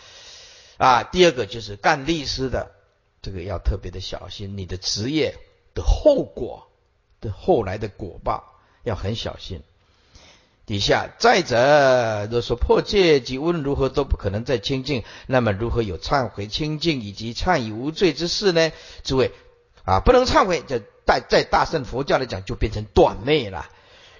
啊，第二个就是干律师的，这个要特别的小心，你的职业。的后果的后来的果报要很小心。底下再者，若说破戒及无论如何都不可能再清净，那么如何有忏悔清净以及忏以无罪之事呢？诸位啊，不能忏悔，在在在大圣佛教来讲，就变成断灭了。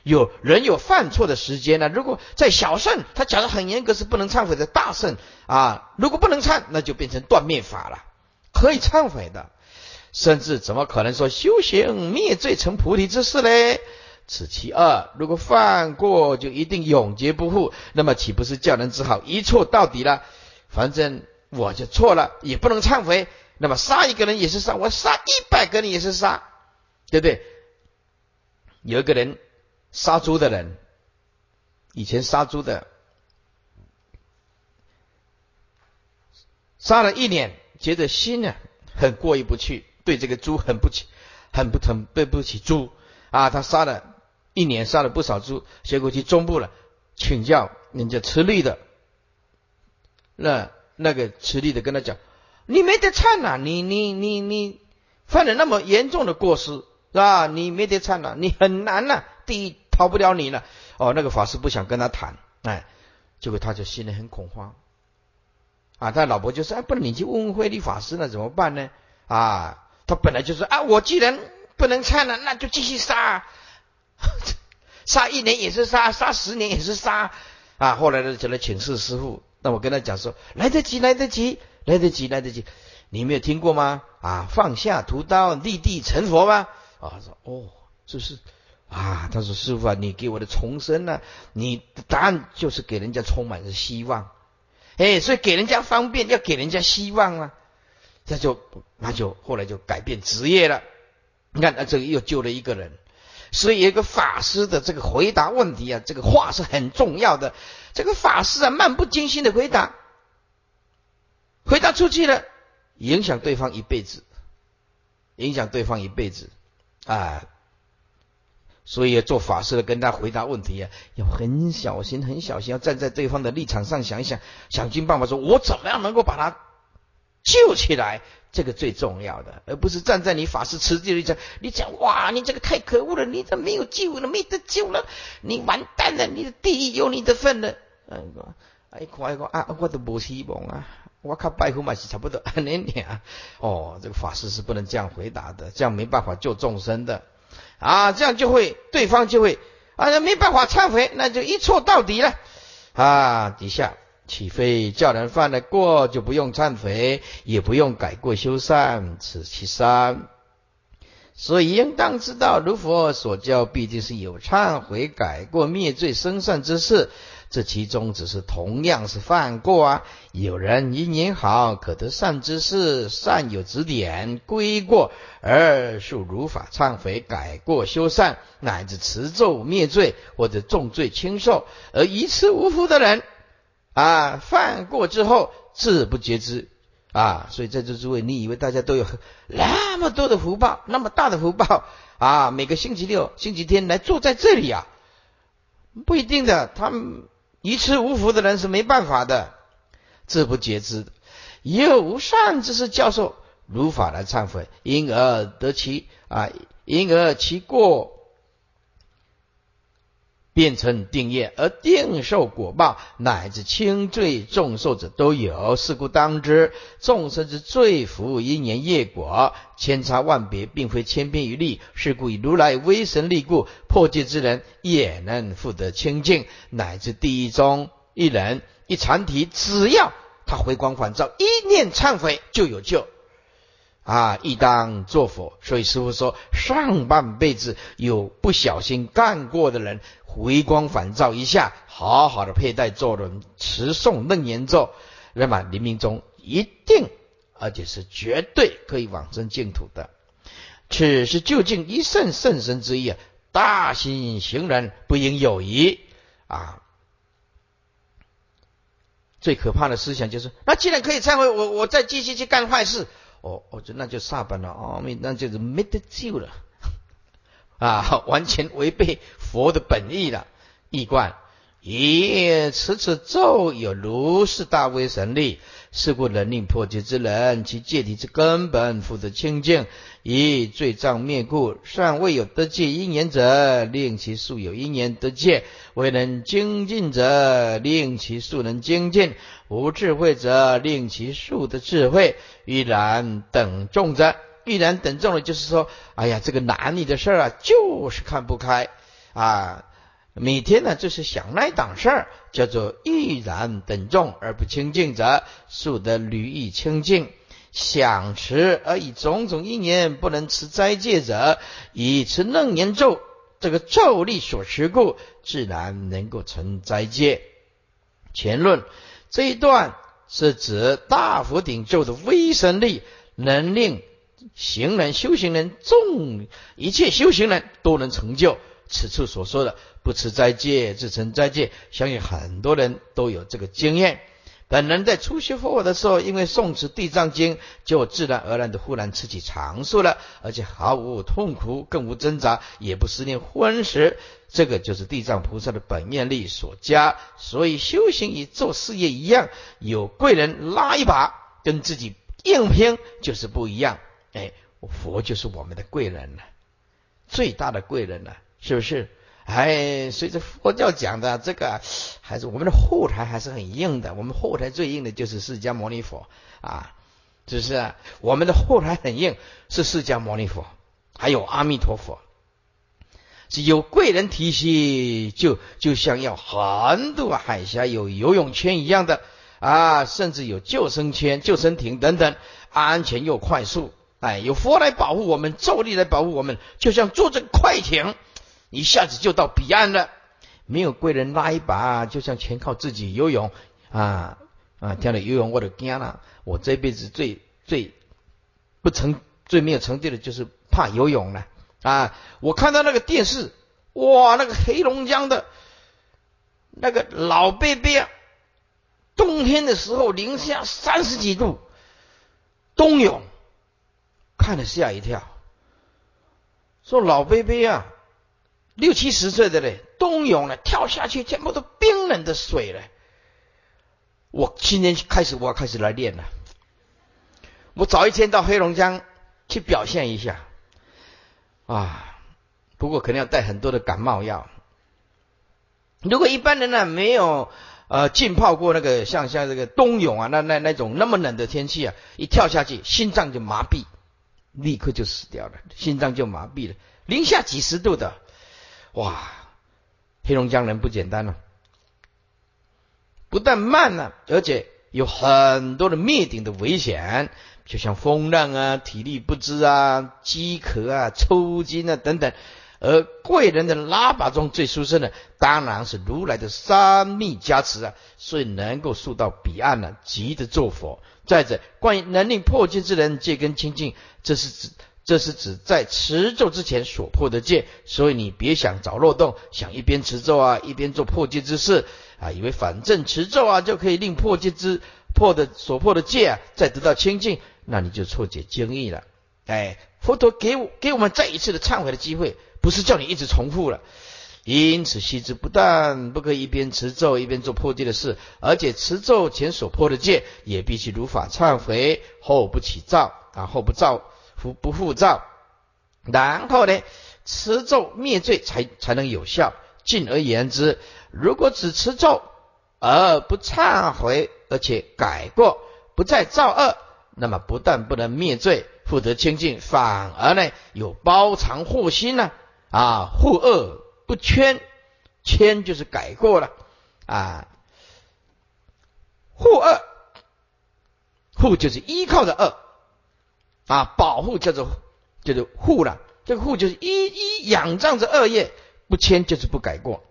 有人有犯错的时间呢？如果在小圣，他讲的很严格，是不能忏悔的。大圣啊，如果不能忏，那就变成断灭法了，可以忏悔的。甚至怎么可能说修行灭罪成菩提之事呢？此其二。如果犯过就一定永劫不复，那么岂不是叫人只好一错到底了？反正我就错了，也不能忏悔。那么杀一个人也是杀，我杀一百个人也是杀，对不对？有一个人杀猪的人，以前杀猪的，杀了一年，觉得心呢很过意不去。对这个猪很不起，很不疼，对不起猪啊！他杀了一年，杀了不少猪，结果去中部了，请教人家吃力的，那那个吃力的跟他讲：“你没得忏呐，你你你你犯了那么严重的过失是吧？你没得忏呐，你很难呐，一逃不了你了。”哦，那个法师不想跟他谈，哎，结果他就心里很恐慌啊！他老婆就说：“哎，不然你去问问慧律法师那，怎么办呢？”啊！他本来就说啊，我既然不能唱了，那就继续杀，杀一年也是杀，杀十年也是杀啊。后来呢，就来请示师傅。那我跟他讲说，来得及，来得及，来得及，来得及。你没有听过吗？啊，放下屠刀，立地成佛吗？啊，说哦，这是啊。他说师傅啊，你给我的重生呢？你的答案就是给人家充满着希望。哎，所以给人家方便，要给人家希望啊。他就那就后来就改变职业了。你看，那这个又救了一个人。所以，一个法师的这个回答问题啊，这个话是很重要的。这个法师啊，漫不经心的回答，回答出去了，影响对方一辈子，影响对方一辈子啊。所以，做法事的跟他回答问题啊，要很小心，很小心，要站在对方的立场上想一想，想尽办法说，我怎么样能够把他。救起来，这个最重要的，而不是站在你法师持戒里讲，你讲哇，你这个太可恶了，你这没有救了，没得救了，你完蛋了，你的地狱有你的份了。哎，哎，快个啊，我都无希望啊，我靠，拜佛嘛是差不多安尼啊。哦，这个法师是不能这样回答的，这样没办法救众生的啊，这样就会对方就会啊，没办法忏悔，那就一错到底了啊，底下。岂非叫人犯了过就不用忏悔，也不用改过修善？此其三。所以应当知道，如佛所教，必定是有忏悔、改过、灭罪、生善之事。这其中只是同样是犯过啊。有人因缘好，可得善之事，善有指点归过，而受如法忏悔、改过修善，乃至持咒灭罪，或者重罪轻受，而一次无福的人。啊，犯过之后自不觉知啊，所以在这诸位，你以为大家都有那么多的福报，那么大的福报啊？每个星期六、星期天来坐在这里啊，不一定的。他们一次无福的人是没办法的，自不觉知的。有善之是教授如法来忏悔，因而得其啊，因而其过。变成定业，而定受果报，乃至轻罪重受者都有。是故当知，众生之罪福因缘业果，千差万别，并非千篇一律。是故以如来威神力故，破戒之人也能复得清净，乃至第一中一人一禅体，只要他回光返照，一念忏悔就有救。啊，亦当作佛。所以师父说，上半辈子有不小心干过的人，回光返照一下，好好的佩戴坐轮，持诵楞严咒，那么临命中一定，而且是绝对可以往生净土的。此是究竟一圣圣神之意啊！大心行人不应有疑啊！最可怕的思想就是，那既然可以忏悔，我我再继续去干坏事。哦，我就那就煞本了哦，那就是没得救了啊，完全违背佛的本意了。易观，咦，此此咒有如是大威神力，是故能令破戒之人，其戒体之根本复得清净。以罪障灭故，尚未有得戒因缘者，令其素有因缘得戒；未能精进者，令其素能精进；无智慧者，令其素得智慧。依然等众者，依然等众的，就是说，哎呀，这个男女的事儿啊，就是看不开啊，每天呢就是想那档事儿，叫做依然等众而不清净者，素得履意清净。想持而以种种因缘不能持斋戒者，以持楞严咒这个咒力所持故，自然能够成斋戒。前论这一段是指大佛顶咒的威神力，能令行人、修行人、众一切修行人都能成就。此处所说的不持斋戒自成斋戒，相信很多人都有这个经验。本人在初学佛法的时候，因为诵持地藏经，就自然而然的忽然吃起长寿了，而且毫无痛苦，更无挣扎，也不思念荤食。这个就是地藏菩萨的本愿力所加。所以修行与做事业一样，有贵人拉一把，跟自己硬拼就是不一样。哎，佛就是我们的贵人了，最大的贵人了，是不是？哎，随着佛教讲的这个，还是我们的后台还是很硬的。我们后台最硬的就是释迦牟尼佛啊，是不是？我们的后台很硬，是释迦牟尼佛，还有阿弥陀佛，是有贵人提携，就就像要横渡海峡有游泳圈一样的啊，甚至有救生圈、救生艇等等，安全又快速。哎，有佛来保护我们，咒力来保护我们，就像坐着快艇。一下子就到彼岸了，没有贵人拉一把，就像全靠自己游泳啊啊！跳了游泳我都惊了。我这辈子最最不成、最没有成就的就是怕游泳了啊！我看到那个电视，哇，那个黑龙江的那个老贝贝啊，冬天的时候零下三十几度，冬泳，看了吓一跳，说老贝贝啊。六七十岁的嘞，冬泳了，跳下去全部都冰冷的水了。我今天开始，我要开始来练了。我早一天到黑龙江去表现一下啊，不过肯定要带很多的感冒药。如果一般人呢没有呃浸泡过那个像像这个冬泳啊，那那那种那么冷的天气啊，一跳下去心脏就麻痹，立刻就死掉了，心脏就麻痹了，零下几十度的。哇，黑龙江人不简单了，不但慢了，而且有很多的灭顶的危险，就像风浪啊、体力不支啊、饥渴啊、抽筋啊等等。而贵人的拉拔中最殊胜的，当然是如来的三密加持啊，所以能够速到彼岸了，急着做佛。再者，关于能令破戒之人戒根清净，这是指。这是指在持咒之前所破的戒，所以你别想找漏洞，想一边持咒啊，一边做破戒之事啊，以为反正持咒啊就可以令破戒之破的所破的戒啊再得到清净，那你就错解经义了。哎，佛陀给我给我们再一次的忏悔的机会，不是叫你一直重复了。因此，须知不但不可以一边持咒一边做破戒的事，而且持咒前所破的戒也必须如法忏悔，后不起造啊，后不造。不不复造，然后呢，持咒灭罪才才能有效。进而言之，如果只持咒而不忏悔，而且改过，不再造恶，那么不但不能灭罪，复得清净，反而呢有包藏祸心呢啊，护恶不圈，圈就是改过了啊，护恶，护就是依靠的恶啊，保护叫做叫做护了，这个护就是一一仰仗着恶业。不迁就是不改过，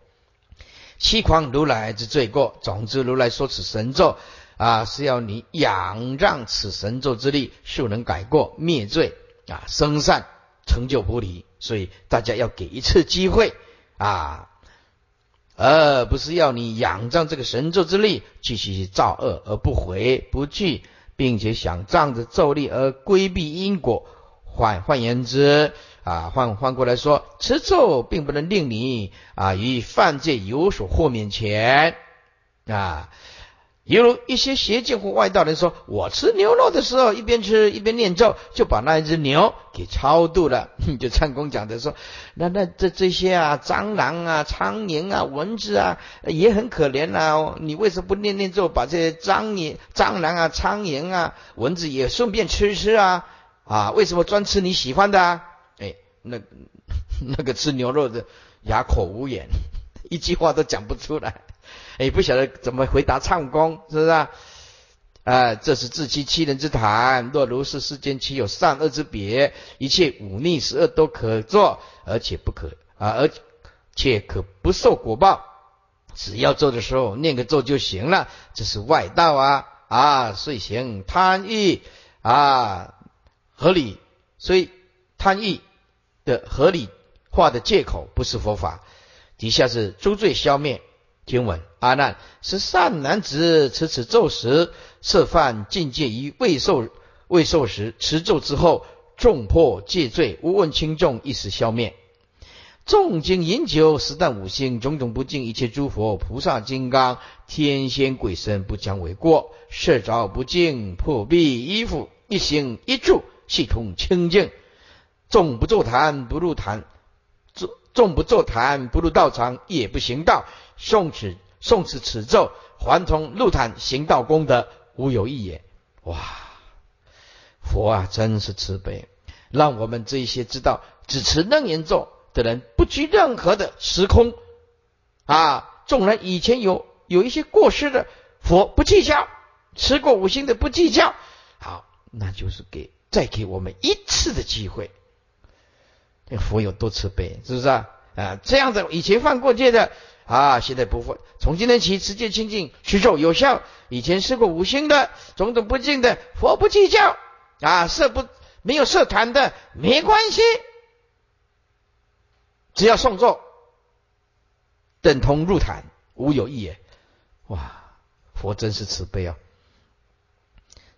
欺狂如来之罪过。总之，如来说此神咒啊，是要你仰仗此神咒之力，就能改过灭罪啊，生善成就菩提。所以大家要给一次机会啊，而不是要你仰仗这个神咒之力继续造恶而不回不惧，并且想仗着咒力而规避因果。换换言之。啊，换换过来说，持咒并不能令你啊与犯罪有所豁免权啊。犹如一些邪见或外道人说，我吃牛肉的时候一边吃一边念咒，就把那一只牛给超度了。就唱功讲的说，那那这这些啊，蟑螂啊、苍蝇啊、蚊子啊，也很可怜呐。你为什么不念念咒，把这些蟑螂、蟑螂啊、苍蝇啊、蚊子也顺便吃吃啊？啊，为什么专吃你喜欢的啊？那 那个吃牛肉的哑口无言，一句话都讲不出来，也不晓得怎么回答唱功，是不是啊？啊，这是自欺欺人之谈。若如是，世间岂有善恶之别？一切忤逆十恶都可做，而且不可啊，而且可不受果报。只要做的时候念个咒就行了，这是外道啊啊！遂行贪欲啊，合理，所以贪欲。的合理化的借口不是佛法。底下是诸罪消灭经文。阿难是善男子持此咒时，涉犯境界于未受未受时，持咒之后，重破戒罪，无问轻重，一时消灭。重经饮酒，十旦五星，种种不敬，一切诸佛菩萨金刚天仙鬼神不将为过。设着不敬，破壁衣服，一行一住，系统清净。众不坐坛，不入坛；众众不坐坛，不入道场，也不行道。诵此诵此此咒，还从入坛行道功德，无有异也。哇！佛啊，真是慈悲，让我们这些知道只持楞严咒的人，不拘任何的时空啊。纵然以前有有一些过失的，佛不计较；吃过五星的不计较。好，那就是给再给我们一次的机会。佛有多慈悲，是不是啊？啊，这样子以前犯过戒的啊，现在不会。从今天起，直接清净，持咒有效。以前吃过五星的，种种不敬的，佛不计较啊。设不没有设坛的，没关系，只要诵咒，等同入坛，无有异也。哇，佛真是慈悲啊！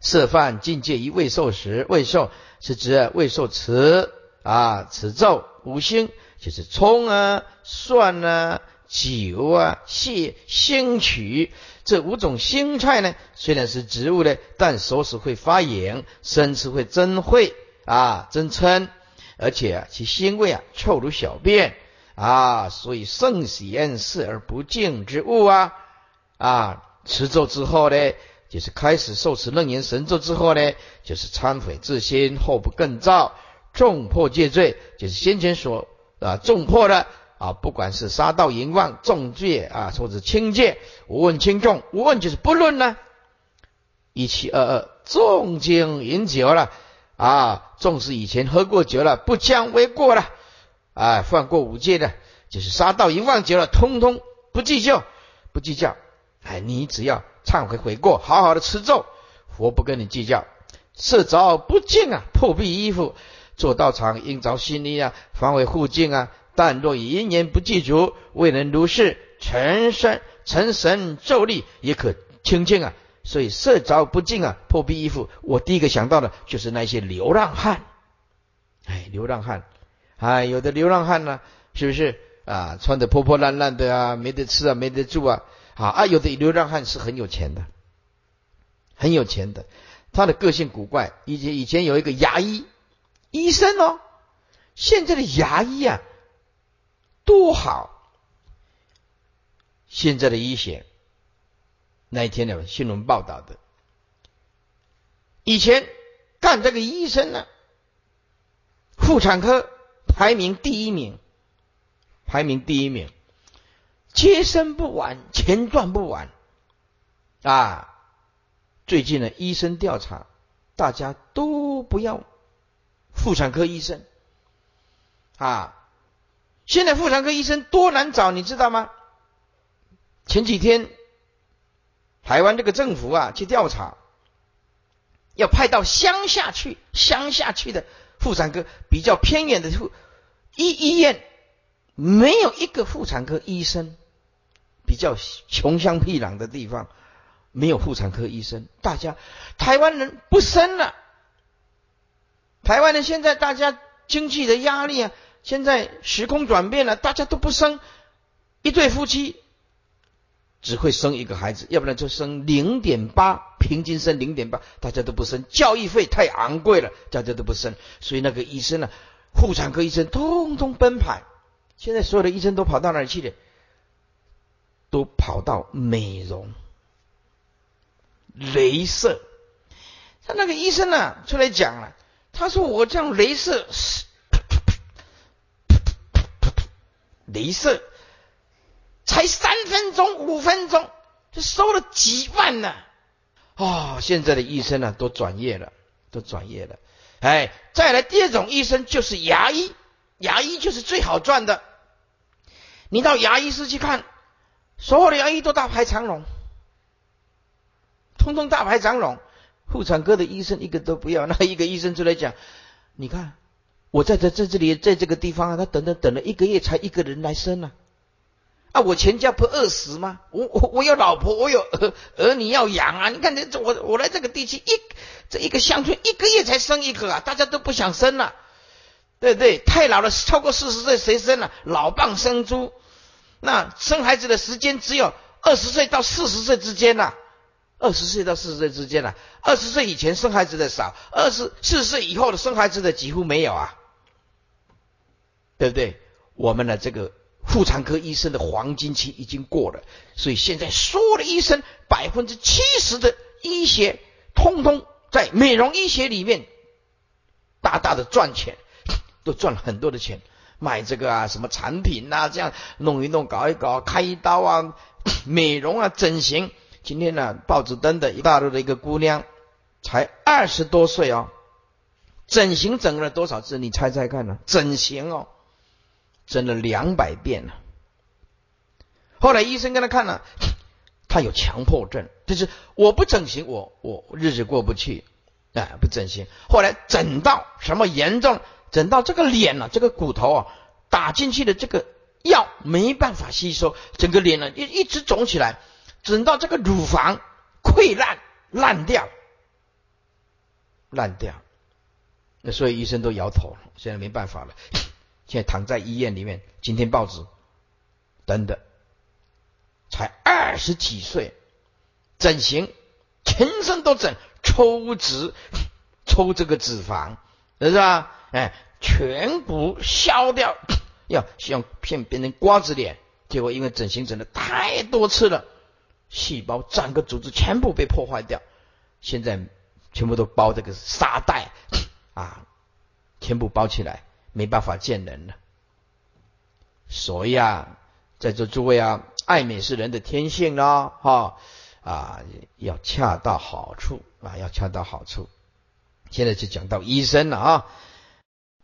设犯境界于未受时，未受是指未受持。啊，此咒五星就是葱啊、蒜啊、酒啊、蟹、星曲这五种腥菜呢，虽然是植物呢，但熟食会发炎，生吃会增秽啊、增嗔，而且啊，其腥味啊臭如小便啊，所以圣贤视而不敬之物啊啊，持咒之后呢，就是开始受持楞严神咒之后呢，就是忏悔自心，后不更造。重破戒罪，就是先前所啊重破的啊，不管是杀盗淫妄重戒啊，或者轻戒，无问轻重，无问就是不论呢。一七二二，重经饮酒了啊，纵使以前喝过酒了，不将为过了啊，犯过五戒的，就是杀盗淫妄酒了，通通不计较，不计较。哎，你只要忏悔悔过，好好的吃咒，佛不跟你计较。色着不净啊，破壁衣服。做道场应着新衣啊，防为护境啊。但若以因缘不具足，未能如是成身成神咒力，也可清净啊。所以色着不净啊，破壁衣服。我第一个想到的就是那些流浪汉。哎，流浪汉，哎，有的流浪汉呢，是不是啊？穿的破破烂烂的啊，没得吃啊，没得住啊。好啊，有的流浪汉是很有钱的，很有钱的。他的个性古怪。以前以前有一个牙医。医生哦，现在的牙医啊多好，现在的医学，那一天的新闻报道的，以前干这个医生呢，妇产科排名第一名，排名第一名，接生不完，钱赚不完啊！最近的医生调查，大家都不要妇产科医生啊！现在妇产科医生多难找，你知道吗？前几天台湾这个政府啊去调查，要派到乡下去，乡下去的妇产科比较偏远的妇医医院，没有一个妇产科医生，比较穷乡僻壤的地方。没有妇产科医生，大家台湾人不生了。台湾人现在大家经济的压力啊，现在时空转变了，大家都不生。一对夫妻只会生一个孩子，要不然就生零点八，平均生零点八，大家都不生。教育费太昂贵了，大家都不生。所以那个医生呢，妇产科医生通通奔跑。现在所有的医生都跑到哪里去了？都跑到美容。镭射，他那个医生呢出来讲了，他说我这样镭射，镭射才三分钟五分钟就收了几万呢，哦，现在的医生呢都转业了，都转业了，哎，再来第二种医生就是牙医，牙医就是最好赚的，你到牙医室去看，所有的牙医都大排长龙。通通大排长龙，妇产科的医生一个都不要。那一个医生出来讲：“你看，我在这在这里，在这个地方啊，他等等等了一个月才一个人来生啊！啊，我全家不饿死吗？我我我有老婆，我有儿儿女要养啊！你看这我我来这个地区一这一个乡村一个月才生一个啊，大家都不想生了，对不对？太老了，超过四十岁谁生了？老蚌生珠，那生孩子的时间只有二十岁到四十岁之间呐。”二十岁到四十岁之间呐，二十岁以前生孩子的少，二十四十岁以后的生孩子的几乎没有啊，对不对？我们的这个妇产科医生的黄金期已经过了，所以现在所有的医生百分之七十的医学，通通在美容医学里面大大的赚钱，都赚了很多的钱，买这个啊什么产品呐，这样弄一弄，搞一搞，开一刀啊，美容啊，整形。今天呢，报纸登的一大陆的一个姑娘，才二十多岁哦，整形整了多少次？你猜猜看呢？整形哦，整了两百遍了。后来医生跟他看了，他有强迫症，就是我不整形，我我日子过不去，哎，不整形。后来整到什么严重？整到这个脸呢，这个骨头啊，打进去的这个药没办法吸收，整个脸呢一一直肿起来。整到这个乳房溃烂烂掉，烂掉，那所以医生都摇头了，现在没办法了。现在躺在医院里面，今天报纸等等，才二十几岁，整形，全身都整，抽脂，抽这个脂肪，是吧？哎，全部消掉，要像骗别人瓜子脸，结果因为整形整的太多次了。细胞整个组织全部被破坏掉，现在全部都包这个沙袋 啊，全部包起来，没办法见人了。所以啊，在座诸位啊，爱美是人的天性咯，哈啊，要恰到好处啊，要恰到好处。现在就讲到医生了啊。